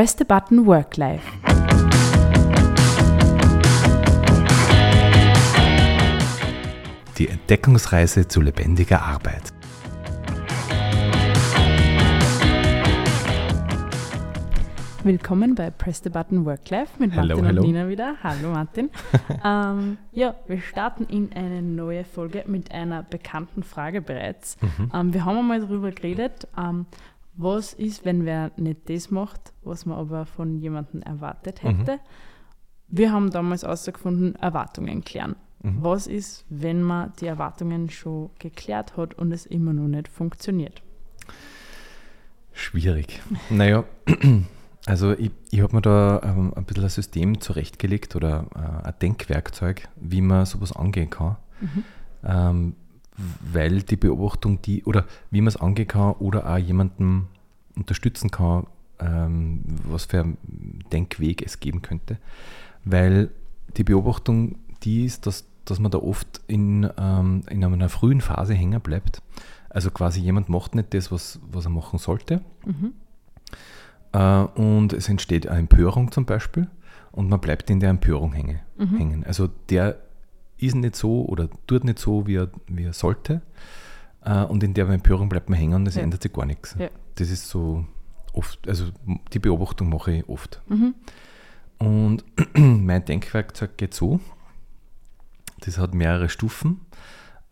Press the button Work Life. Die Entdeckungsreise zu lebendiger Arbeit. Willkommen bei Press the Button Work Life mit Hello, Martin hello. und Nina wieder. Hallo Martin. ähm, ja, wir starten in eine neue Folge mit einer bekannten Frage bereits. Mhm. Ähm, wir haben einmal darüber geredet, ähm, was ist, wenn wer nicht das macht, was man aber von jemandem erwartet Mhm. hätte. Wir haben damals herausgefunden, Erwartungen klären. Mhm. Was ist, wenn man die Erwartungen schon geklärt hat und es immer noch nicht funktioniert? Schwierig. Naja, also ich, ich habe mir da ähm, ein bisschen ein System zurechtgelegt oder äh, ein Denkwerkzeug, wie man sowas angehen kann. Mhm. Ähm, weil die Beobachtung, die, oder wie man es angehen kann oder auch jemanden unterstützen kann, ähm, was für einen Denkweg es geben könnte. Weil die Beobachtung, die ist, dass, dass man da oft in, ähm, in einer frühen Phase hängen bleibt. Also quasi jemand macht nicht das, was, was er machen sollte. Mhm. Äh, und es entsteht eine Empörung zum Beispiel und man bleibt in der Empörung hänge, Mhm. hängen. Also der ist nicht so oder tut nicht so, wie er, wie er sollte. Äh, und in der Empörung bleibt man hängen und es Ja. ändert sich gar nichts. Ja. Das ist so oft, also die Beobachtung mache ich oft. Mhm. Und mein Denkwerkzeug geht so. Das hat mehrere Stufen.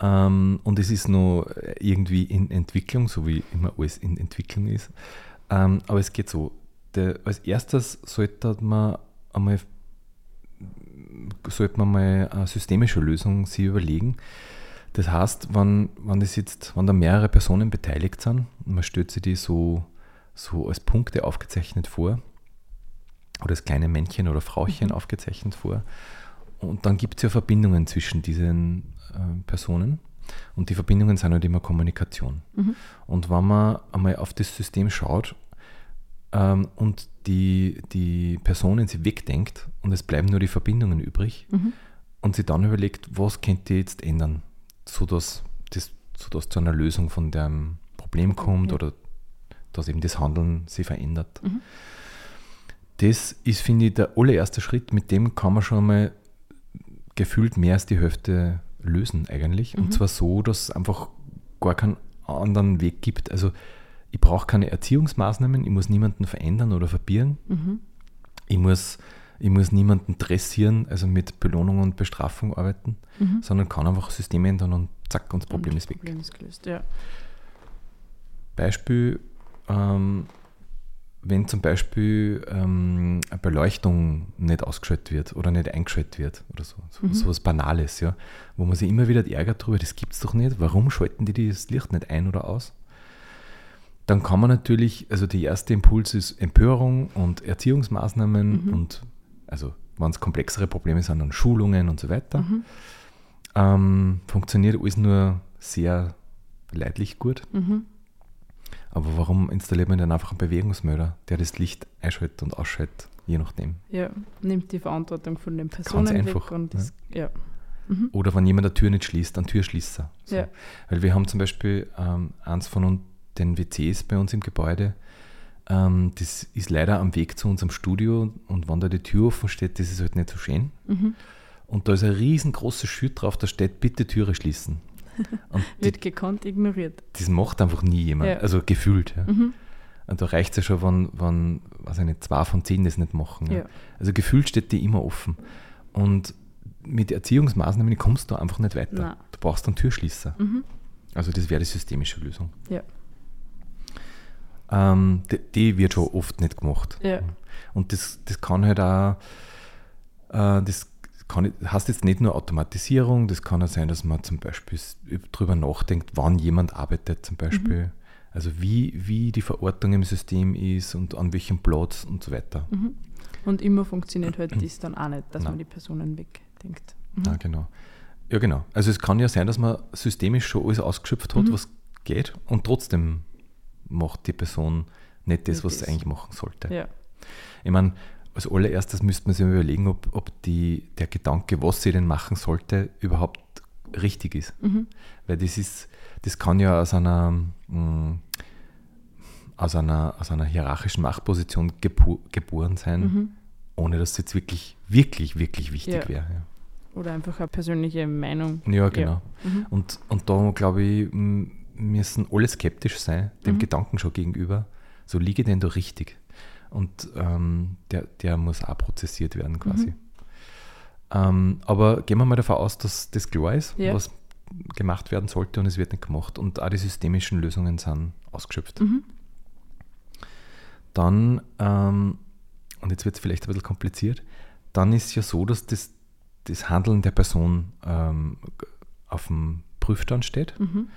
Ähm, und es ist noch irgendwie in Entwicklung, so wie immer alles in Entwicklung ist. Ähm, aber es geht so. Der, als erstes sollte man einmal sollte man mal eine systemische Lösung sich überlegen. Das heißt, wenn, wenn, das jetzt, wenn da mehrere Personen beteiligt sind, und man stellt sich die so, so als Punkte aufgezeichnet vor, oder als kleine Männchen oder Frauchen Mhm. aufgezeichnet vor. Und dann gibt es ja Verbindungen zwischen diesen äh, Personen. Und die Verbindungen sind halt immer Kommunikation. Mhm. Und wenn man einmal auf das System schaut ähm, und die, die Personen sich wegdenkt und es bleiben nur die Verbindungen übrig Mhm. und sich dann überlegt, was könnte ich jetzt ändern, sodass das sodass zu einer Lösung von dem Problem kommt Ja. oder dass eben das Handeln sich verändert. Mhm. Das ist, finde ich, der allererste Schritt, mit dem kann man schon mal gefühlt mehr als die Hälfte lösen eigentlich. Mhm. Und zwar so, dass es einfach gar keinen anderen Weg gibt. Also ich brauche keine Erziehungsmaßnahmen, ich muss niemanden verändern oder verbieren. Mhm. Ich muss, ich muss niemanden dressieren, also mit Belohnung und Bestrafung arbeiten, Mhm. sondern kann einfach Systeme ändern und zack, und das Problem Und ist weg. Problem ist gelöst, ja. Beispiel, ähm, wenn zum Beispiel ähm, eine Beleuchtung nicht ausgeschaltet wird oder nicht eingeschaltet wird oder so, so, Mhm. so was Banales, ja, wo man sich immer wieder ärgert darüber, das gibt es doch nicht, warum schalten die das Licht nicht ein oder aus? Dann kann man natürlich, also der erste Impuls ist Empörung und Erziehungsmaßnahmen Mhm. und also wenn es komplexere Probleme sind, dann Schulungen und so weiter. Mhm. Ähm, funktioniert alles nur sehr leidlich gut. Mhm. Aber warum installiert man dann einfach einen Bewegungsmelder, der das Licht einschaltet und ausschaltet, je nachdem? Ja, nimmt die Verantwortung von den Personen einfach, weg und das, ja. Mhm. Oder wenn jemand eine Tür nicht schließt, ein Türschließer. So. Ja. Weil wir haben zum Beispiel ähm, eins von uns, den WCs bei uns im Gebäude, ähm, das ist leider am Weg zu unserem Studio und wenn da die Tür offen steht, das ist halt nicht so schön. Mhm. Und da ist ein riesengroßes Schild drauf, da steht, bitte Türe schließen. Und die, Wird gekonnt ignoriert. das macht einfach nie jemand, Ja. also gefühlt. Ja. Mhm. Und da reicht es ja schon, wenn, wenn weiß ich nicht, zwei von zehn das nicht machen. Ja. Also gefühlt steht die immer offen. Und mit Erziehungsmaßnahmen kommst du einfach nicht weiter. Nein. Du brauchst einen Türschließer. Mhm. Also das wäre die systemische Lösung. Ja. Ähm, die, die wird schon oft nicht gemacht. Ja. Und das, das kann halt auch, äh, das kann, heißt jetzt nicht nur Automatisierung, das kann auch sein, dass man zum Beispiel drüber nachdenkt, wann jemand arbeitet zum Beispiel. Also wie, wie die Verortung im System ist und an welchem Platz und so weiter. Mhm. Und immer funktioniert halt das dann auch nicht, dass Nein. man die Personen wegdenkt. Mhm. Ja, genau. Ja, genau. Also es kann ja sein, dass man systemisch schon alles ausgeschöpft hat, Mhm. was geht, und trotzdem macht die Person nicht das, was sie eigentlich machen sollte. Ja. Ich meine, als allererstes müsste man sich überlegen, ob, ob die, der Gedanke, was sie denn machen sollte, überhaupt richtig ist. Mhm. Weil das ist, das kann ja aus einer, mh, aus einer, aus einer hierarchischen Machtposition gebu geboren sein, Mhm. ohne dass es jetzt wirklich, wirklich, wirklich wichtig Ja. wäre. Oder einfach eine persönliche Meinung. Ja, ja genau. Mhm. Und, und da, glaube ich, m- müssen alle skeptisch sein, dem Mhm. Gedanken schon gegenüber. So liege denn da richtig? Und ähm, der, der muss auch prozessiert werden quasi. Mhm. Ähm, aber gehen wir mal davon aus, dass das klar ist, Ja. was gemacht werden sollte und es wird nicht gemacht. Und auch die systemischen Lösungen sind ausgeschöpft. Mhm. Dann, ähm, und jetzt wird es vielleicht ein bisschen kompliziert, dann ist ja so, dass das, das Handeln der Person ähm, auf dem Prüfstand steht. Mhm.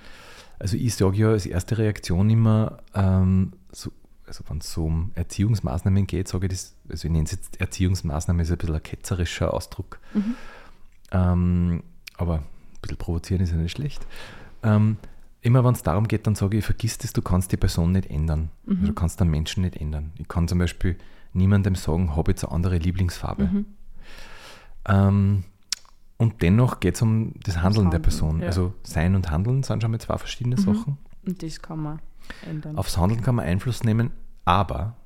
Also ich sage ja als erste Reaktion immer, ähm, so, also wenn es so um Erziehungsmaßnahmen geht, sage ich das, also ich nenne es jetzt Erziehungsmaßnahme, ist ein bisschen ein ketzerischer Ausdruck. Mhm. Ähm, aber ein bisschen provozieren ist ja nicht schlecht. Ähm, immer wenn es darum geht, dann sage ich, vergiss das, du kannst die Person nicht ändern. Mhm. Also du kannst den Menschen nicht ändern. Ich kann zum Beispiel niemandem sagen, habe jetzt eine andere Lieblingsfarbe. Mhm. Ähm, und dennoch geht es um das Handeln der Handeln, Person. ja. Also Sein und Handeln sind schon mal zwei verschiedene Mhm. Sachen. Und das kann man ändern. Aufs Handeln kann man Einfluss nehmen, aber,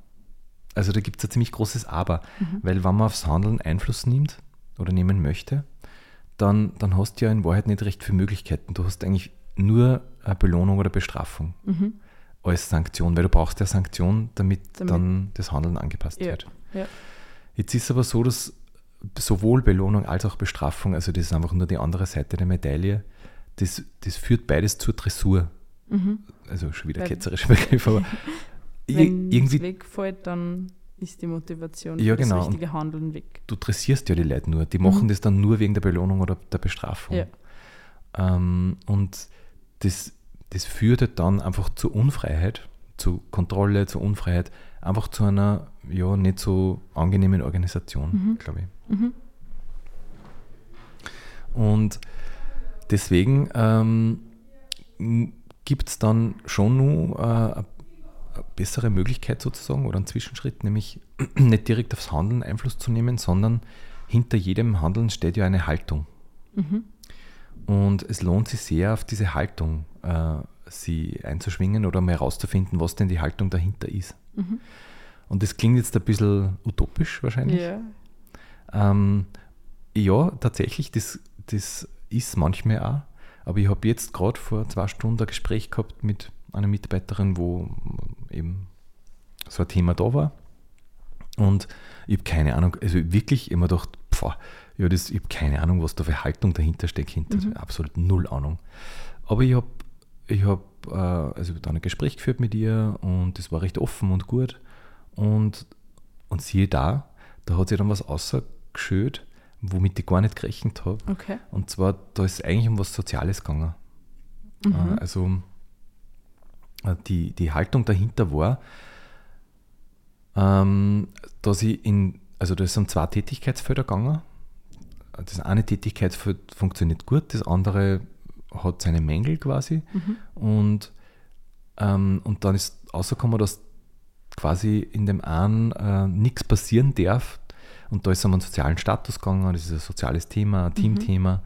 also da gibt es ein ziemlich großes Aber, Mhm. weil wenn man aufs Handeln Einfluss nimmt oder nehmen möchte, dann, dann hast du ja in Wahrheit nicht recht viele Möglichkeiten. Du hast eigentlich nur eine Belohnung oder Bestrafung Mhm. als Sanktion, weil du brauchst ja Sanktion, damit, Damit- dann das Handeln angepasst Ja. wird. Ja. Jetzt ist aber so, dass sowohl Belohnung als auch Bestrafung, also das ist einfach nur die andere Seite der Medaille, das, das führt beides zur Dressur. Mhm. Also schon wieder ketzerischer Begriff, aber Wenn es irgendwie, wegfällt, dann ist die Motivation Ja, für genau. das richtige Handeln weg. du dressierst ja die Leute nur. Die machen Mhm. das dann nur wegen der Belohnung oder der Bestrafung. Ja. Ähm, und das, das führt dann einfach zur Unfreiheit, zu Kontrolle, zur Unfreiheit, einfach zu einer ja, nicht so angenehmen Organisation, Mhm. glaube ich. Mhm. Und deswegen ähm, gibt es dann schon nur äh, eine bessere Möglichkeit sozusagen oder einen Zwischenschritt, nämlich nicht direkt aufs Handeln Einfluss zu nehmen, sondern hinter jedem Handeln steht ja eine Haltung. Mhm. Und es lohnt sich sehr, auf diese Haltung äh, sie einzuschwingen oder mal herauszufinden, was denn die Haltung dahinter ist. Mhm. Und das klingt jetzt ein bisschen utopisch wahrscheinlich. Ja. Ähm, ja, tatsächlich, das, das ist manchmal auch. Aber ich habe jetzt gerade vor zwei Stunden ein Gespräch gehabt mit einer Mitarbeiterin, wo eben so ein Thema da war. Und ich habe keine Ahnung, also wirklich immer gedacht, pf, ja, das, ich habe keine Ahnung, was da für Haltung dahinter steckt. Hinter, Mhm. Absolut null Ahnung. Aber ich habe ich hab, äh, also dann ein Gespräch geführt mit ihr und das war recht offen und gut. Und, und siehe da, da hat sie dann was ausgeschönt, womit ich gar nicht gerechnet habe. Okay. Und zwar, da ist eigentlich um was Soziales gegangen. Mhm. Äh, Also äh, die, die Haltung dahinter war, ähm, dass ich in, also da sind zwei Tätigkeitsfelder gegangen. Das eine Tätigkeitsfeld funktioniert gut, das andere hat seine Mängel quasi. Mhm. Und, ähm, und dann ist rausgekommen, dass quasi in dem einen äh, nichts passieren darf. Und da ist es um einen sozialen Status gegangen, das ist ein soziales Thema, ein Teamthema.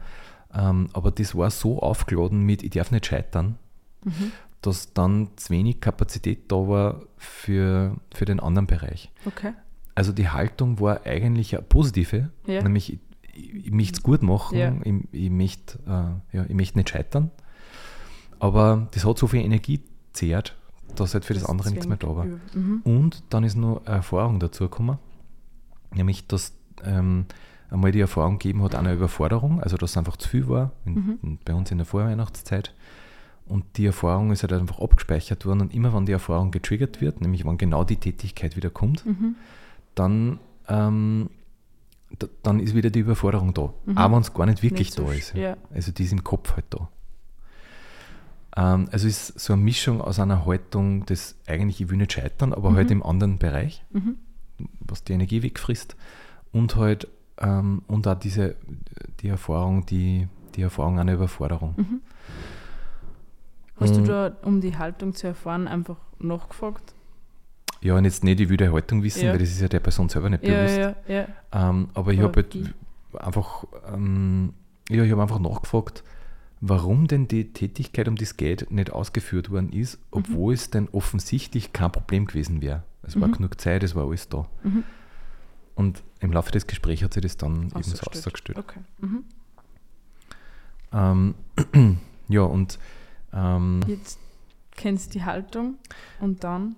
Ähm, aber das war so aufgeladen mit, ich darf nicht scheitern, Mhm. dass dann zu wenig Kapazität da war für, für den anderen Bereich. Okay. Also die Haltung war eigentlich eine positive, Ja. nämlich ich, ich, möchte es gut machen, Ja. ich, ich, möchte, äh, ja, ich möchte nicht scheitern. Aber das hat so viel Energie zehrt, dass halt für das, Das andere nichts mehr da war. Mhm. Und dann ist noch Erfahrung dazu gekommen, nämlich dass ähm, einmal die Erfahrung gegeben hat, einer Überforderung, also dass es einfach zu viel war, in, Mhm. bei uns in der Vorweihnachtszeit. Und die Erfahrung ist halt einfach abgespeichert worden und immer wenn die Erfahrung getriggert wird, nämlich wenn genau die Tätigkeit wieder kommt, Mhm. dann, ähm, dann ist wieder die Überforderung da. Mhm. Auch wenn es gar nicht wirklich Nicht so da sch- ist. ja. Also die ist im Kopf halt da. Ähm, also ist so eine Mischung aus einer Haltung, das eigentlich, ich will nicht scheitern, aber Mhm. halt im anderen Bereich, Mhm. Was die Energie wegfrisst. Und halt, ähm, und auch diese, die Erfahrung, die, die Erfahrung einer Überforderung. Mhm. Hast du Mhm. da, um die Haltung zu erfahren, einfach nachgefragt? Ja, und jetzt nicht die wilde Haltung wissen, Ja. weil das ist ja der Person selber nicht Ja, bewusst. ja, ja. Ähm, aber ich habe halt einfach, ähm, ja, ich habe einfach nachgefragt, warum denn die Tätigkeit, um die es geht, nicht ausgeführt worden ist, obwohl es denn offensichtlich kein Problem gewesen wäre. Es war Mhm. genug Zeit, es war alles da. Mhm. Und im Laufe des Gesprächs hat sich das dann eben so Ausgestellt. ausgestellt. Okay. Mhm. Ähm, ja, und ähm, Jetzt kennst du die Haltung und dann.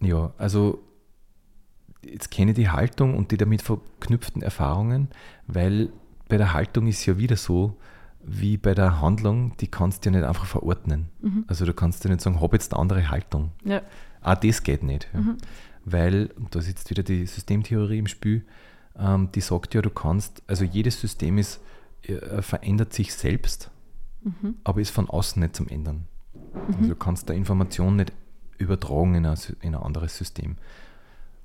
ja, also jetzt kenne ich die Haltung und die damit verknüpften Erfahrungen, weil bei der Haltung ist ja wieder so, wie bei der Handlung, die kannst du ja nicht einfach verordnen. Mhm. Also du kannst ja nicht sagen, hab jetzt eine andere Haltung. Ja. Auch das geht nicht. Ja. Mhm. Weil, und da ist jetzt wieder die Systemtheorie im Spiel, ähm, die sagt ja, du kannst, also jedes System ist, äh, verändert sich selbst, Mhm. aber ist von außen nicht zum Ändern. Also du kannst da Information nicht übertragen in ein, in ein anderes System.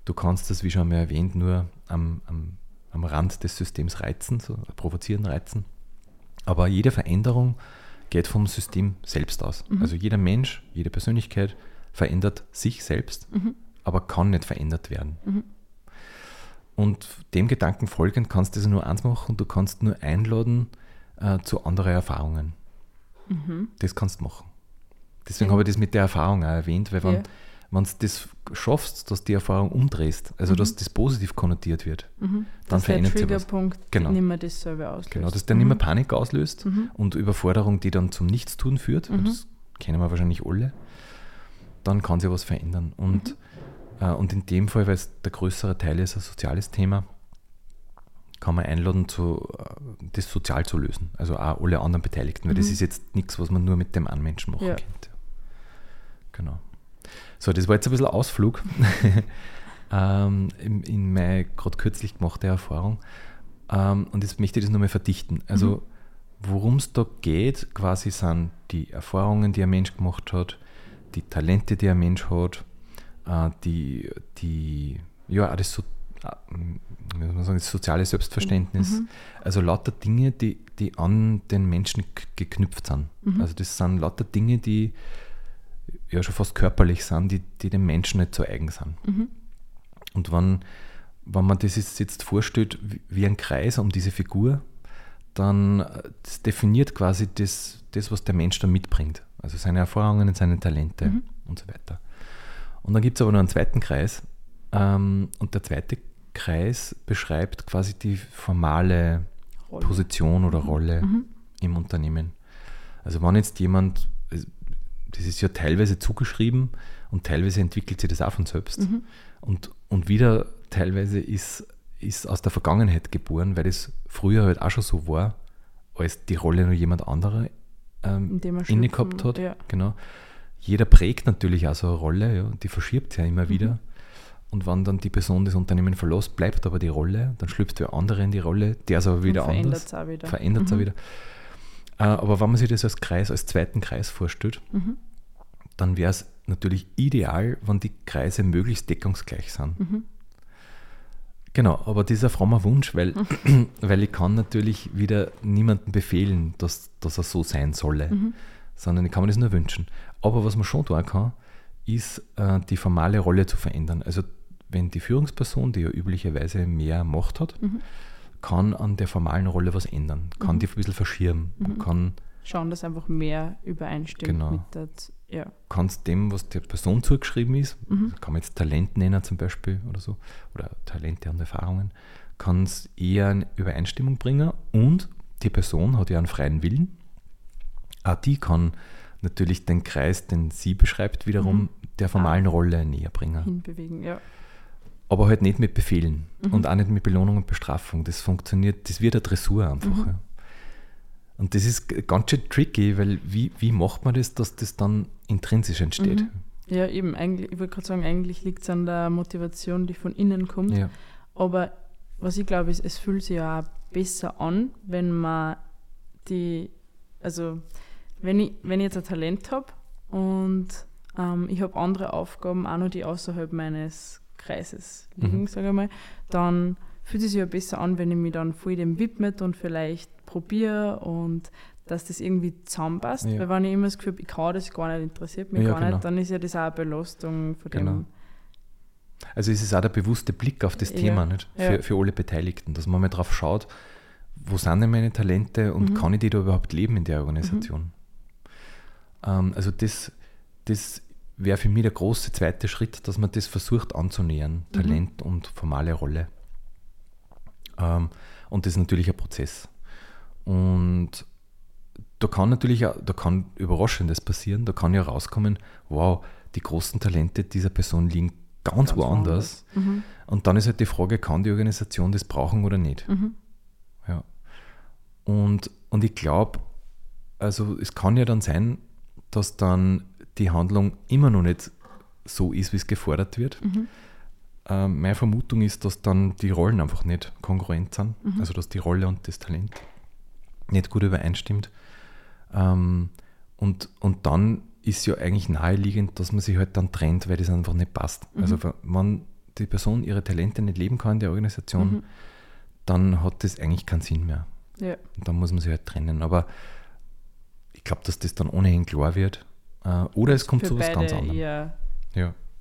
Du kannst das, wie schon einmal erwähnt, nur am, am, am Rand des Systems reizen, so provozieren, reizen. Aber jede Veränderung geht vom System selbst aus. Mhm. Also jeder Mensch, jede Persönlichkeit verändert sich selbst, Mhm. aber kann nicht verändert werden. Mhm. Und dem Gedanken folgend kannst du also nur eins machen, du kannst nur einladen äh, zu anderen Erfahrungen. Mhm. Das kannst du machen. Deswegen Ja. habe ich das mit der Erfahrung auch erwähnt, weil wenn Ja. wenn du das schaffst, dass die Erfahrung umdrehst, also Mhm. dass das positiv konnotiert wird, Mhm. Dann der verändert sich was. Triggerpunkt Genau. nicht mehr dasselbe auslöst. genau, dass der nicht mehr Panik auslöst Mhm. und Überforderung, die dann zum Nichtstun führt, Mhm. das kennen wir wahrscheinlich alle, dann kann sich was verändern. Und, Mhm. äh, und in dem Fall, weil es der größere Teil ist, ein soziales Thema, kann man einladen, zu, äh, das sozial zu lösen. Also auch alle anderen Beteiligten, weil das Mhm. ist jetzt nichts, was man nur mit dem einen Menschen machen Ja. könnte. Genau. So, das war jetzt ein bisschen Ausflug ähm, in, in meine gerade kürzlich gemachte Erfahrung. Ähm, und jetzt möchte ich das nochmal verdichten. Also, worum es da geht, quasi sind die Erfahrungen, die ein Mensch gemacht hat, die Talente, die ein Mensch hat, äh, die, die, ja, das, so, äh, wie soll man sagen, das soziale Selbstverständnis. Mhm. Also lauter Dinge, die, die an den Menschen geknüpft sind. Mhm. Also das sind lauter Dinge, die ja schon fast körperlich sind, die, die dem Menschen nicht so eigen sind. Mhm. Und wenn, wenn man das jetzt, jetzt vorstellt wie ein Kreis um diese Figur, dann äh, definiert quasi das, das, was der Mensch da mitbringt. Also seine Erfahrungen seine Talente Mhm. und so weiter. Und dann gibt es aber noch einen zweiten Kreis. Ähm, und der zweite Kreis beschreibt quasi die formale Rolle. Position oder Rolle Mhm. im Unternehmen. Also wenn jetzt jemand, das ist ja teilweise zugeschrieben und teilweise entwickelt sich das auch von selbst. Mhm. Und, und wieder teilweise ist, ist aus der Vergangenheit geboren, weil das früher halt auch schon so war, als die Rolle nur jemand anderer ähm, inne gehabt hat. Ja. Genau. Jeder prägt natürlich auch so eine Rolle, ja, die verschiebt ja immer Mhm. wieder. Und wenn dann die Person das Unternehmen verlässt, bleibt aber die Rolle, dann schlüpft der andere in die Rolle, der ist aber wieder und verändert anders es auch wieder. verändert es Mhm. auch wieder. Äh, aber wenn man sich das als Kreis, als zweiten Kreis vorstellt, Mhm. dann wäre es natürlich ideal, wenn die Kreise möglichst deckungsgleich sind. Mhm. Genau, aber dieser frommer Wunsch, weil, weil ich kann natürlich wieder niemandem befehlen, dass, dass er so sein solle, Mhm. sondern ich kann mir das nur wünschen. Aber was man schon tun kann, ist äh, die formale Rolle zu verändern. Also wenn die Führungsperson, die ja üblicherweise mehr Macht hat, Mhm. kann an der formalen Rolle was ändern, kann Mhm. die ein bisschen verschirmen Mhm. kann Schauen, dass einfach mehr übereinstimmt Genau. mit der, ja. kannst dem, was der Person zugeschrieben ist, Mhm. kann man jetzt Talent nennen zum Beispiel oder so, oder Talente und Erfahrungen, kann es eher in Übereinstimmung bringen und die Person hat ja einen freien Willen. Auch die kann natürlich den Kreis, den sie beschreibt, wiederum Mhm. der formalen Rolle näher bringen. hinbewegen, ja. Aber halt nicht mit Befehlen Mhm. und auch nicht mit Belohnung und Bestrafung. Das funktioniert, das wird eine Dressur einfach. Mhm. Ja. Und das ist ganz schön tricky, weil wie, wie macht man das, dass das dann intrinsisch entsteht? Mhm. Ja, eben, eigentlich, ich wollte gerade sagen, eigentlich liegt es an der Motivation, die von innen kommt. Ja. Aber was ich glaube, ist, es fühlt sich ja auch besser an, wenn man die, also wenn ich, wenn ich jetzt ein Talent habe und ähm, ich habe andere Aufgaben auch noch, die außerhalb meines Kreises liegen, Mhm. sage ich mal, dann fühlt es sich ja besser an, wenn ich mich dann voll dem widmet und vielleicht probiere und dass das irgendwie zusammenpasst. Ja. Weil wenn ich immer das Gefühl habe, ich kann das gar nicht, interessiert mich Ja, gar genau. nicht, dann ist ja das auch eine Belastung von Genau. dem. Also es ist auch der bewusste Blick auf das Ja, Thema nicht? Für, für alle Beteiligten, dass man mal drauf schaut, wo sind denn meine Talente und Mhm. kann ich die da überhaupt leben in der Organisation? Ähm, also das, das wäre für mich der große zweite Schritt, dass man das versucht anzunähern, Mhm. Talent und formale Rolle. Ähm, und das ist natürlich ein Prozess. Und da kann natürlich auch, da kann Überraschendes passieren, da kann ja rauskommen, wow, die großen Talente dieser Person liegen ganz, woanders. Mhm. Und dann ist halt die Frage, kann die Organisation das brauchen oder nicht? Mhm. Ja. Und, und ich glaube, also es kann ja dann sein, dass dann die Handlung immer noch nicht so ist, wie es gefordert wird. Mhm. Ähm, meine Vermutung ist, dass dann die Rollen einfach nicht kongruent sind, Mhm. also dass die Rolle und das Talent nicht gut übereinstimmt. Ähm, und, und dann ist ja eigentlich naheliegend, dass man sich halt dann trennt, weil das einfach nicht passt. Mhm. Also wenn die Person ihre Talente nicht leben kann in der Organisation, Mhm. dann hat das eigentlich keinen Sinn mehr. Ja. Und dann muss man sich halt trennen. Aber ich glaube, dass das dann ohnehin klar wird. Äh, oder es kommt zu was ganz anderem. Ja,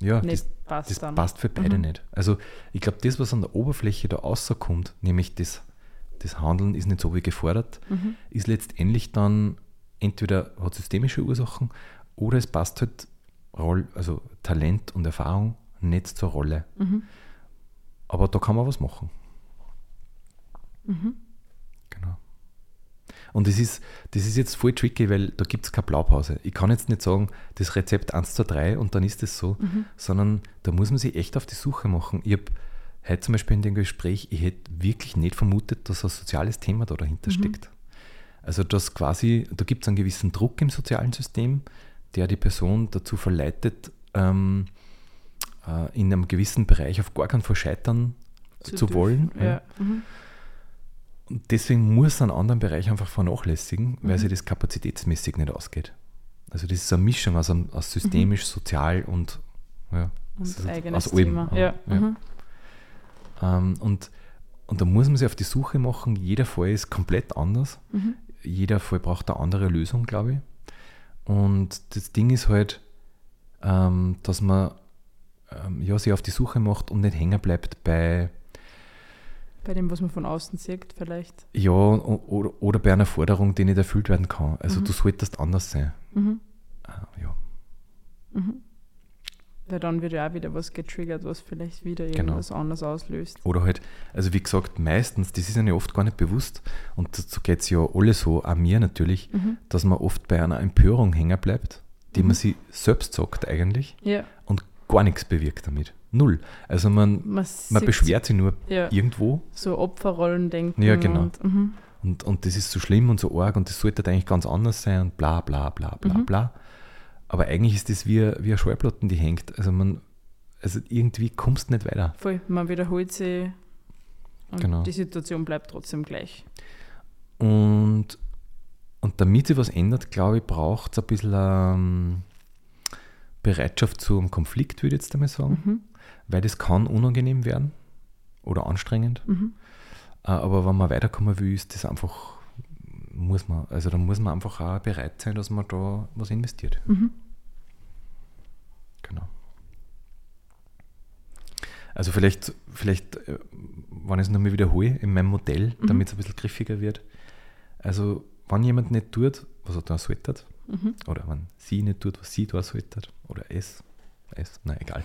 ja nicht das, passt das passt für beide Mhm. nicht. Also ich glaube, das, was an der Oberfläche da rauskommt, nämlich das, das Handeln ist nicht so wie gefordert, Mhm. ist letztendlich dann entweder hat systemische Ursachen oder es passt halt Roll, also Talent und Erfahrung nicht zur Rolle. Mhm. Aber da kann man was machen. Mhm. Genau. Und das ist, das ist jetzt voll tricky, weil da gibt es keine Blaupause. Ich kann jetzt nicht sagen, das Rezept 1 zu 3 und dann ist es so, Mhm. sondern da muss man sich echt auf die Suche machen. Ich habe heute zum Beispiel in dem Gespräch, ich hätte wirklich nicht vermutet, dass ein soziales Thema da dahinter Mhm. steckt. Also dass quasi, da gibt es einen gewissen Druck im sozialen System, der die Person dazu verleitet, ähm, äh, in einem gewissen Bereich auf gar keinen Fall scheitern zu, dürfen. wollen. Ja. Mhm. Und deswegen muss einen anderen Bereich einfach vernachlässigen, weil Mhm. sich das kapazitätsmäßig nicht ausgeht. Also das ist eine Mischung aus, einem- aus systemisch, sozial und ja, Und eigenes aus allem, Thema. Ja. ja. Mhm. ähm, und, und da muss man sich auf die Suche machen. Jeder Fall ist komplett anders. Mhm. Jeder Fall braucht eine andere Lösung, glaube ich. Und das Ding ist halt, ähm, dass man ähm, ja, sich auf die Suche macht und nicht hängen bleibt bei Bei dem, was man von außen sieht, vielleicht. Ja, oder, oder bei einer Forderung, die nicht erfüllt werden kann. Also Mhm. du solltest anders sein. Mhm. Ah, ja, Mhm. Weil dann wird ja auch wieder was getriggert, was vielleicht wieder Genau. irgendwas anderes auslöst. Oder halt, also wie gesagt, meistens, das ist ja oft gar nicht bewusst, und so geht es ja alle so, auch mir natürlich, Mhm. dass man oft bei einer Empörung hängen bleibt, die Mhm. man sich selbst sagt eigentlich Ja, und gar nichts bewirkt damit. Null. Also man, man, man beschwert sich nur ja, irgendwo so Opferrollen denken. Ja, genau. Und, mhm. und, und das ist so schlimm und so arg und das sollte eigentlich ganz anders sein und bla bla bla bla Mhm. bla. Aber eigentlich ist das wie, wie eine Schallplatten, die hängt. Also man, also irgendwie kommst du nicht weiter. Voll, man wiederholt sie und Genau. die Situation bleibt trotzdem gleich. Und, und damit sich was ändert, glaube ich, braucht es ein bisschen ähm, Bereitschaft zum Konflikt, würde ich jetzt einmal sagen. Mhm. Weil das kann unangenehm werden oder anstrengend. Mhm. Äh, Aber wenn man weiterkommen will, ist das einfach, muss man, also da muss man einfach auch bereit sein, dass man da was investiert. Mhm. Genau. Also vielleicht, vielleicht, äh, wenn ich es nochmal wiederhole, in meinem Modell, Mhm. damit es ein bisschen griffiger wird. Also, wenn jemand nicht tut, was er da sollte, Mhm. oder wenn sie nicht tut, was sie da sollte, oder es, es, na egal,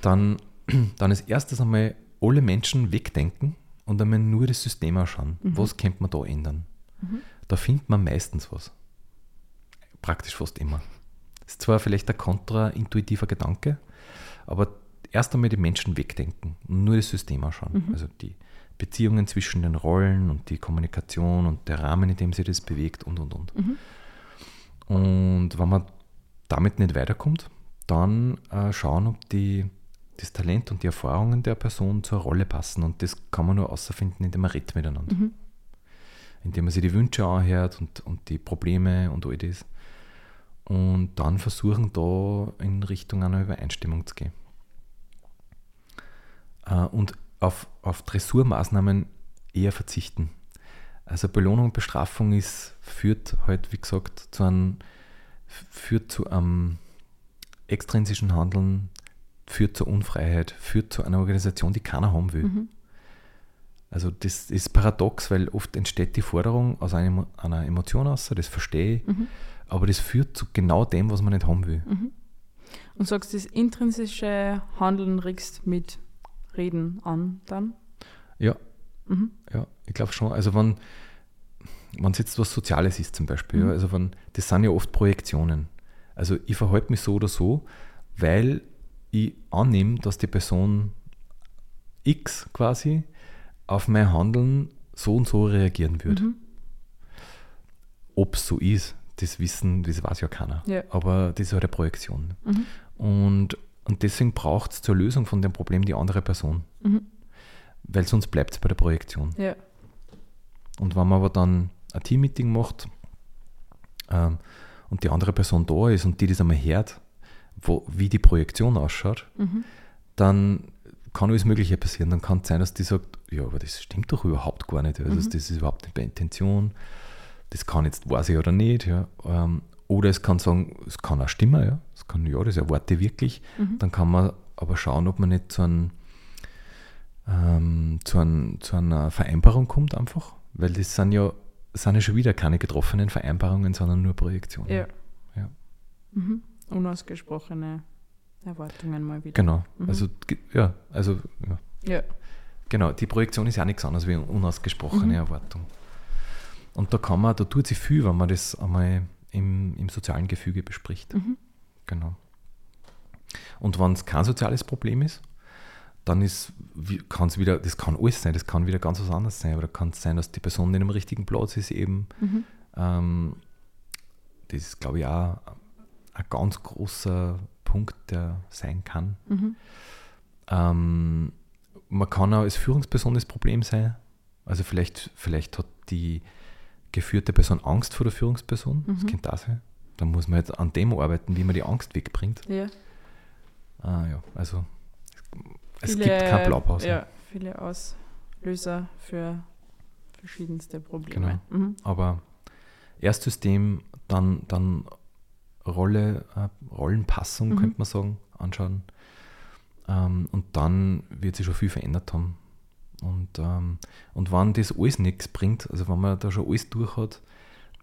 dann, dann als erstes einmal alle Menschen wegdenken und einmal nur das System anschauen. Mhm. Was könnte man da ändern? Mhm. Da findet man meistens was. Praktisch fast immer. Ist zwar vielleicht ein kontraintuitiver Gedanke, aber erst einmal die Menschen wegdenken und nur das System anschauen. Mhm. Also die Beziehungen zwischen den Rollen und die Kommunikation und der Rahmen, in dem sich das bewegt und und und. Mhm. Und wenn man damit nicht weiterkommt, dann äh, schauen, ob die, das Talent und die Erfahrungen der Person zur Rolle passen. Und das kann man nur außerfinden, indem man redet miteinander. Mhm. Indem man sich die Wünsche anhört und, und die Probleme und all das. Und dann versuchen, da in Richtung einer Übereinstimmung zu gehen. Äh, und auf, auf Dressurmaßnahmen eher verzichten. Also Belohnung und Bestrafung ist, führt halt, wie gesagt, zu einem, führt zu einem extrinsischen Handeln, führt zur Unfreiheit, führt zu einer Organisation, die keiner haben will. Mhm. Also das ist paradox, weil oft entsteht die Forderung aus einer, einer Emotion aus, das verstehe ich, Mhm. aber das führt zu genau dem, was man nicht haben will. Mhm. Und sagst, das intrinsische Handeln regst mit Reden an dann? Ja, Mhm. ja, ich glaube schon. Also wenn wenn es jetzt was Soziales ist zum Beispiel, Mhm. ja, also wenn, das sind ja oft Projektionen. Also ich verhalte mich so oder so, weil ich annehme, dass die Person X quasi auf mein Handeln so und so reagieren wird. Mhm. Ob es so ist, das wissen, das weiß ja keiner. Ja. Aber das ist halt eine Projektion. Mhm. Und, und deswegen braucht es zur Lösung von dem Problem die andere Person. Mhm. Weil sonst bleibt es bei der Projektion. Ja. Und wenn man aber dann ein Teammeeting macht ähm, und die andere Person da ist und die das einmal hört, wo, wie die Projektion ausschaut, Mhm. dann kann alles Mögliche passieren. Dann kann es sein, dass die sagt, ja, aber das stimmt doch überhaupt gar nicht. Also Mhm. das ist überhaupt nicht meine Intention. Das kann jetzt, weiß ich oder nicht. Ja. Ähm, oder es kann sagen, es kann auch stimmen, ja. Es kann, ja, das erwarte ich wirklich. Mhm. Dann kann man aber schauen, ob man nicht zu, einem, ähm, zu, einem, zu einer Vereinbarung kommt einfach. Weil das sind ja, sind ja schon wieder keine getroffenen Vereinbarungen, sondern nur Projektionen. Ja. Ja. Mhm. Unausgesprochene Erwartungen mal wieder. Genau. Mhm. Also, ja, also, ja. Ja. Genau, die Projektion ist ja nichts anderes wie eine unausgesprochene Mhm. Erwartung. Und da kann man, da tut sich viel, wenn man das einmal im, im sozialen Gefüge bespricht. Mhm. Genau. Und wenn es kein soziales Problem ist, dann kann es wieder, das kann alles sein, das kann wieder ganz was anderes sein. Oder kann es sein, dass die Person nicht am richtigen Platz ist eben. Mhm. Ähm, das ist, glaube ich, auch ein ganz großer Punkt, der sein kann. Mhm. Ähm, man kann auch als Führungsperson das Problem sein. Also vielleicht, vielleicht hat die geführte Person Angst vor der Führungsperson. Das Mhm. könnte auch sein. Da muss man jetzt an dem arbeiten, wie man die Angst wegbringt. Ja. Ah, ja, also es Viele- gibt kein Blaupause. Ja, viele Auslöser für verschiedenste Probleme. Mhm. Aber erst System, dann, dann Rolle, äh, Rollenpassung, Mhm. könnte man sagen, anschauen. Ähm, und dann wird sich schon viel verändert haben. Und, ähm, und wenn das alles nichts bringt, also wenn man da schon alles durch hat,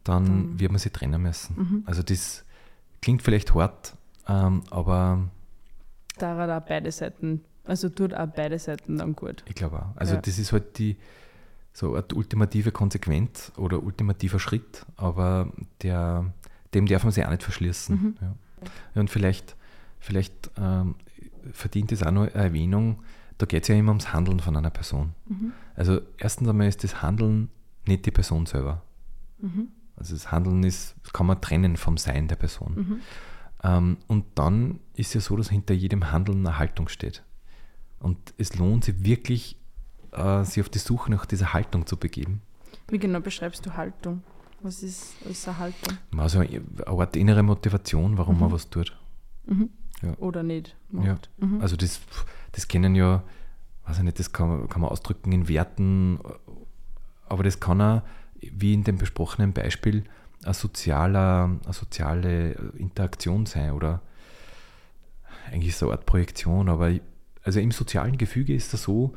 dann Dann- wird man sich trennen müssen. Mhm. Also das klingt vielleicht hart, ähm, aber Da hat auch beide Seiten, also tut auch beide Seiten dann gut. Ich glaube auch. Also Ja. das ist halt die so eine ultimative Konsequenz oder ultimativer Schritt, aber der, dem darf man sich auch nicht verschließen. Mhm. Ja. Ja, und vielleicht, vielleicht ähm, verdient es auch noch eine Erwähnung, da geht es ja immer ums Handeln von einer Person. Mhm. Also erstens einmal ist das Handeln nicht die Person selber. Mhm. Also das Handeln ist, das kann man trennen vom Sein der Person. Mhm. Ähm, und dann ist ja so, dass hinter jedem Handeln eine Haltung steht. Und es lohnt sich wirklich, äh, sich auf die Suche nach dieser Haltung zu begeben. Wie genau beschreibst du Haltung? Was ist als eine Haltung? Also eine Art innere Motivation, warum man Mhm. was tut. Mhm. Ja. Oder nicht? Ja. macht. Mhm. Also das, das kennen ja, weiß ich nicht, das kann, man- kann man ausdrücken in Werten, aber das kann auch, wie in dem besprochenen Beispiel, eine, sozialer, eine soziale Interaktion sein oder eigentlich so eine Art Projektion, aber ich- also im sozialen Gefüge ist es so,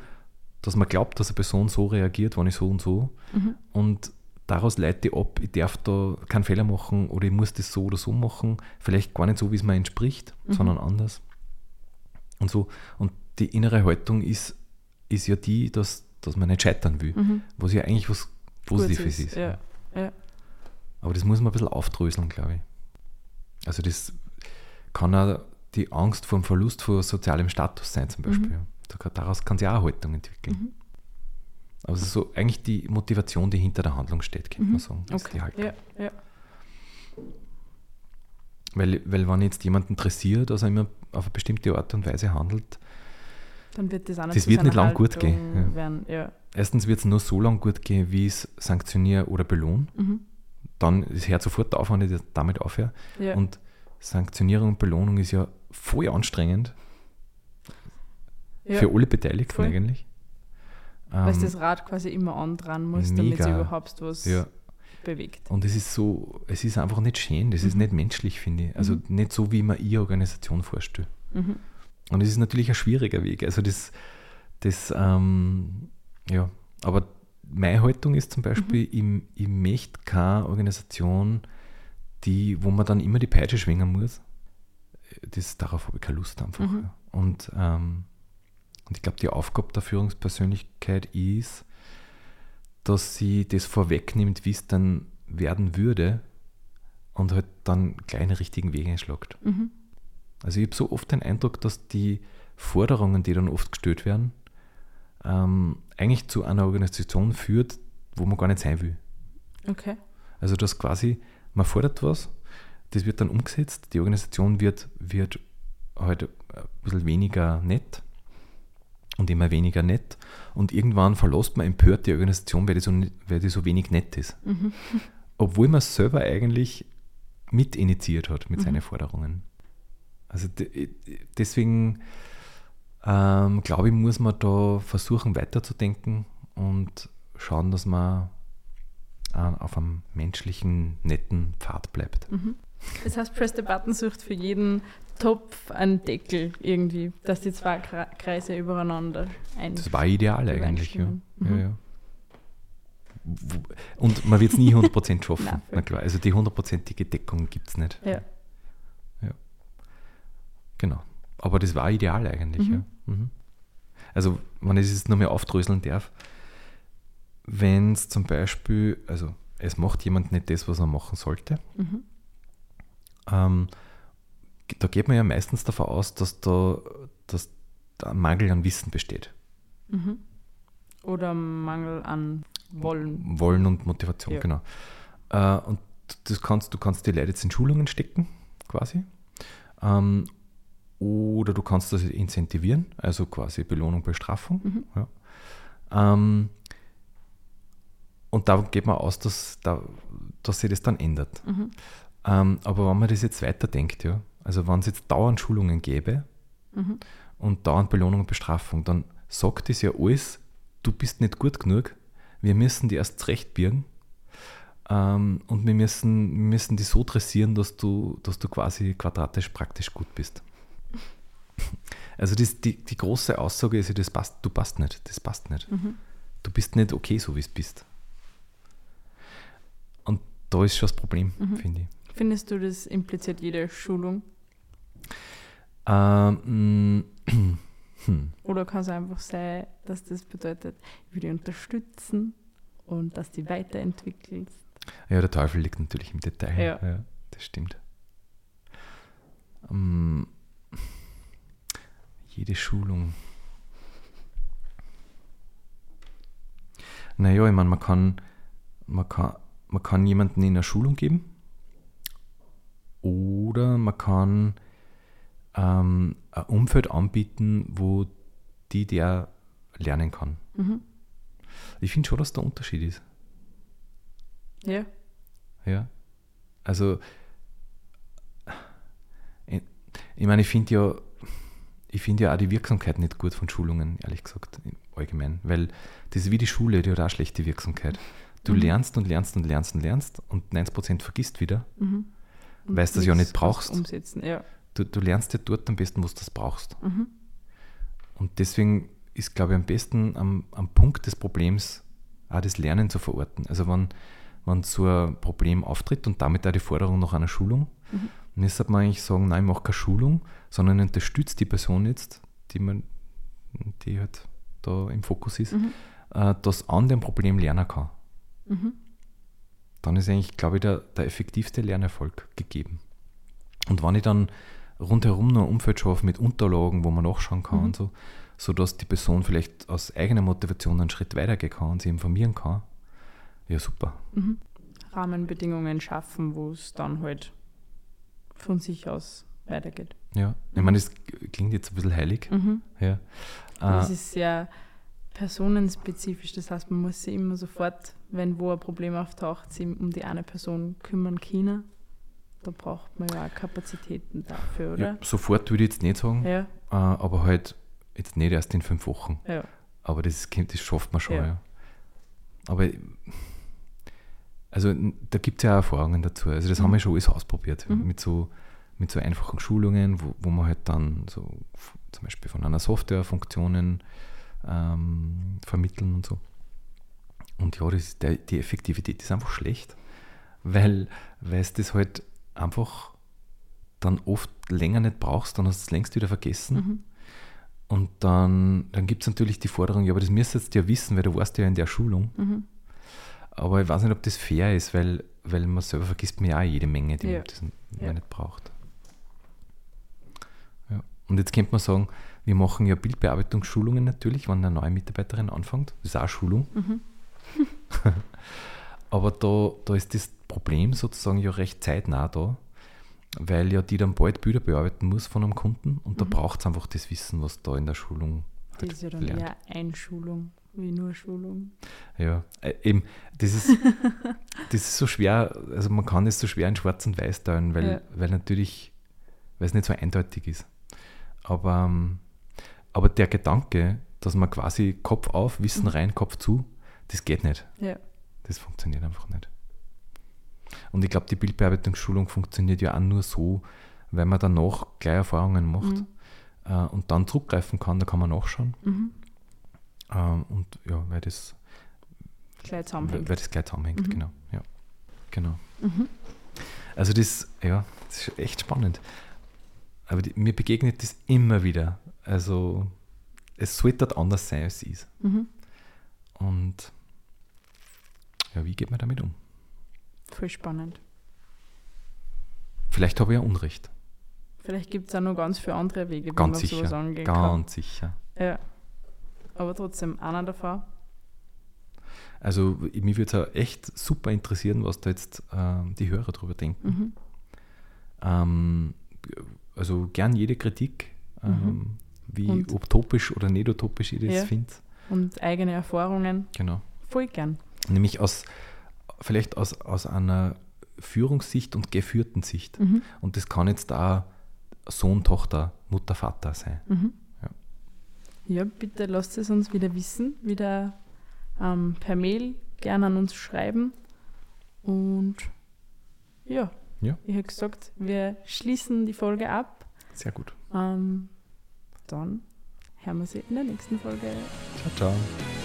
dass man glaubt, dass eine Person so reagiert, wenn ich so und so Mhm. und daraus leite ich ab, ich darf da keinen Fehler machen oder ich muss das so oder so machen, vielleicht gar nicht so, wie es mir entspricht, Mhm. sondern anders. Und so. Und die innere Haltung ist, ist ja die, dass, dass man nicht scheitern will, Mhm. was ja eigentlich was Positives Gut ist. Ja. Ja. Aber das muss man ein bisschen aufdröseln, glaube ich. Also das kann auch die Angst vor dem Verlust von sozialem Status sein zum Beispiel. Mhm. Da- Daraus kann sich auch eine Haltung entwickeln. Aber es ist so eigentlich die Motivation, die hinter der Handlung steht, könnte Mhm. man sagen. ist die Okay. Haltung. Ja. Ja. Weil, weil wenn jetzt jemand interessiert, dass er immer auf eine bestimmte Art und Weise handelt, Dann wird das auch Das wird nicht lang gut gehen. Werden. Ja. erstens wird es nur so lange gut gehen, wie es sanktioniere oder belohne. Mhm. Dann es hört sofort auf, wenn ich damit aufhöre. Ja. Und Sanktionierung und Belohnung ist ja voll anstrengend ja. für alle Beteiligten Voll. eigentlich. Weil Ähm, du das Rad quasi immer andran muss, damit sie überhaupt was ja. bewegt. Und es ist so, es ist einfach nicht schön, das ist Mhm. nicht menschlich, finde ich. Also Mhm. nicht so, wie man ihre Organisation vorstellt. Mhm. Und es ist natürlich ein schwieriger Weg. Also das, das ähm, ja, Aber meine Haltung ist zum Beispiel, mhm. ich, ich möchte keine Organisation, die, wo man dann immer die Peitsche schwingen muss. Das, darauf habe ich keine Lust einfach. Mhm. Und, ähm, und ich glaube, die Aufgabe der Führungspersönlichkeit ist, dass sie das vorwegnimmt, wie es dann werden würde und halt dann kleine richtigen Wege einschlagt. Mhm. Also ich habe so oft den Eindruck, dass die Forderungen, die dann oft gestellt werden, ähm, eigentlich zu einer Organisation führt, wo man gar nicht sein will. Okay. Also dass quasi, man fordert was, das wird dann umgesetzt, die Organisation wird, wird halt ein bisschen weniger nett und immer weniger nett und irgendwann verlässt man empört die Organisation, weil die so, weil die so wenig nett ist. Mhm. Obwohl man es selber eigentlich mit initiiert hat mit mhm. seinen Forderungen. Also deswegen ähm, glaube ich, muss man da versuchen weiterzudenken und schauen, dass man äh, auf einem menschlichen, netten Pfad bleibt. Mhm. Das heißt, Press the Button sucht für jeden Topf einen Deckel irgendwie, dass die zwei Kreise übereinander ein. Das war ideal eigentlich, ja. Mhm. ja, ja. Und man wird es nie 100% schaffen. Nein, na klar. Also die hundertprozentige Deckung gibt es nicht. Ja. ja. Genau. Aber das war ideal eigentlich. Mhm. Ja. Mhm. Also, wenn ich es jetzt noch mehr aufdröseln darf, wenn es zum Beispiel, also es macht jemand nicht das, was er machen sollte, mhm. ähm, da geht man ja meistens davon aus, dass da, dass da ein Mangel an Wissen besteht. Mhm. Oder Mangel an Wollen. Wollen und Motivation, ja. genau. Äh, und das kannst, du kannst die Leute jetzt in Schulungen stecken, quasi. Ähm, oder du kannst das incentivieren, also quasi Belohnung, Bestrafung. Mhm. Ja. Ähm, und da geht man aus, dass, da, dass sich das dann ändert. Mhm. Ähm, aber wenn man das jetzt weiterdenkt, ja, also wenn es jetzt dauernd Schulungen gäbe mhm. und dauernd Belohnung und Bestrafung, dann sagt das ja alles, du bist nicht gut genug, wir müssen die erst zurechtbiegen ähm, und wir müssen, wir müssen die so dressieren, dass du, dass du quasi quadratisch praktisch gut bist. Also das, die, die große Aussage ist ja, das passt, du passt nicht, das passt nicht. Mhm. Du bist nicht okay, so wie es bist. Und da ist schon das Problem, mhm. finde ich. Findest du, das impliziert jede Schulung? Ähm, hm. Oder kann es einfach sein, dass das bedeutet, ich würde unterstützen und dass du weiterentwickelst? Ja, der Teufel liegt natürlich im Detail. Ja, ja das stimmt. Ähm, jede Schulung. Naja, ich meine, man kann, man, kann, man kann jemanden in eine Schulung geben oder man kann ähm, ein Umfeld anbieten, wo die der lernen kann. Mhm. Ich finde schon, dass der Unterschied ist. Ja. Ja. Also, ich, ich meine, ich finde ja, ich finde ja auch die Wirksamkeit nicht gut von Schulungen, ehrlich gesagt, allgemein. Weil das ist wie die Schule, die hat auch schlechte Wirksamkeit. Du mhm. lernst und lernst und lernst und lernst und 90% vergisst wieder, mhm. weil du das ja nicht brauchst. Umsetzen, ja. Du, du lernst ja dort am besten, wo du das brauchst. Mhm. Und deswegen ist, glaube ich, am besten am, am Punkt des Problems auch das Lernen zu verorten. Also wenn, wenn so ein Problem auftritt und damit auch die Forderung nach einer Schulung, mhm. Und jetzt sollte man eigentlich sagen, nein, ich mache keine Schulung, sondern unterstützt die Person jetzt, die, man, die halt da im Fokus ist, mhm. äh, dass an dem Problem lernen kann. Mhm. Dann ist eigentlich, glaube ich, der, der effektivste Lernerfolg gegeben. Und wenn ich dann rundherum noch ein Umfeld schaffe mit Unterlagen, wo man nachschauen kann mhm. und so, sodass die Person vielleicht aus eigener Motivation einen Schritt weitergehen kann und sich informieren kann, ja super. Mhm. Rahmenbedingungen schaffen, wo es dann halt von sich aus weitergeht. Ja, ich meine, das klingt jetzt ein bisschen heilig. Mhm. Ja. Das äh, ist sehr personenspezifisch, das heißt, man muss sich immer sofort, wenn wo ein Problem auftaucht, sich um die eine Person kümmern können. Da braucht man ja auch Kapazitäten dafür, oder? Ja, sofort würde ich jetzt nicht sagen, ja. Äh, aber halt jetzt nicht erst in fünf Wochen. Ja. Aber das, das schafft man schon, ja. ja. Aber also da gibt es ja auch Erfahrungen dazu. Also das mhm. haben wir schon alles ausprobiert. Mhm. Mit, so, mit so einfachen Schulungen, wo, wo man halt dann so zum Beispiel von einer Software Funktionen ähm, vermitteln und so. und ja, das, der, die Effektivität ist einfach schlecht, weil es das halt einfach dann oft länger nicht brauchst, dann hast du es längst wieder vergessen. Mhm. Und dann, dann gibt es natürlich die Forderung, ja, aber das müsstest du ja wissen, weil du warst ja in der Schulung. Mhm. Aber ich weiß nicht, ob das fair ist, weil, weil man selber vergisst mir ja auch jede Menge, die Ja. man, Ja. nicht braucht. Ja. Und jetzt könnte man sagen, wir machen ja Bildbearbeitungsschulungen natürlich, wenn eine neue Mitarbeiterin anfängt. Das ist auch eine Schulung. Mhm. Aber da, da ist das Problem sozusagen ja recht zeitnah da, weil ja die dann bald Bilder bearbeiten muss von einem Kunden und da Mhm. braucht es einfach das Wissen, was da in der Schulung Das halt ist ja dann lernt. eher Einschulung, wie nur Schulung. Ja, äh, eben, das ist, das ist so schwer, also man kann es so schwer in schwarz und weiß teilen, weil, Ja. weil natürlich, weil es nicht so eindeutig ist. Aber, ähm, aber der Gedanke, dass man quasi Kopf auf, Wissen Mhm. rein, Kopf zu, das geht nicht. Ja. Das funktioniert einfach nicht. Und ich glaube, die Bildbearbeitungsschulung funktioniert ja auch nur so, weil man danach gleich Erfahrungen macht Mhm. äh, und dann zurückgreifen kann, da kann man nachschauen. Mhm. Ähm, und ja, weil das, Gleich zusammenhängt. weil das gleich zusammenhängt, Mhm. genau. Ja. genau. Mhm. Also das, ja, das ist echt spannend. Aber die, mir begegnet das immer wieder. Also es sollte anders sein, als es ist. Mhm. Und ja, wie geht man damit um? Voll spannend. Vielleicht habe ich ja Unrecht. Vielleicht gibt es auch noch ganz viele andere Wege, wie Ganz man sowas sicher. angehen Ganz sicher. kann. Ja. Aber trotzdem, einer davon. Also mich würde es echt super interessieren, was da jetzt ähm, die Hörer drüber denken. Mhm. Ähm, also gern jede Kritik, ähm, Mhm. wie Und- utopisch oder nicht utopisch ich das Ja. finde. Und eigene Erfahrungen. Genau. Voll gern. Nämlich aus, vielleicht aus, aus einer Führungssicht und geführten Sicht. Mhm. Und das kann jetzt da Sohn, Tochter, Mutter, Vater sein. Mhm. Ja. Ja, bitte lasst es uns wieder wissen, wieder ähm, per Mail gerne an uns schreiben. Und ja, Ja. ich habe gesagt, wir schließen die Folge ab. Sehr gut. Ähm, dann hören wir sie in der nächsten Folge. Ciao, ciao.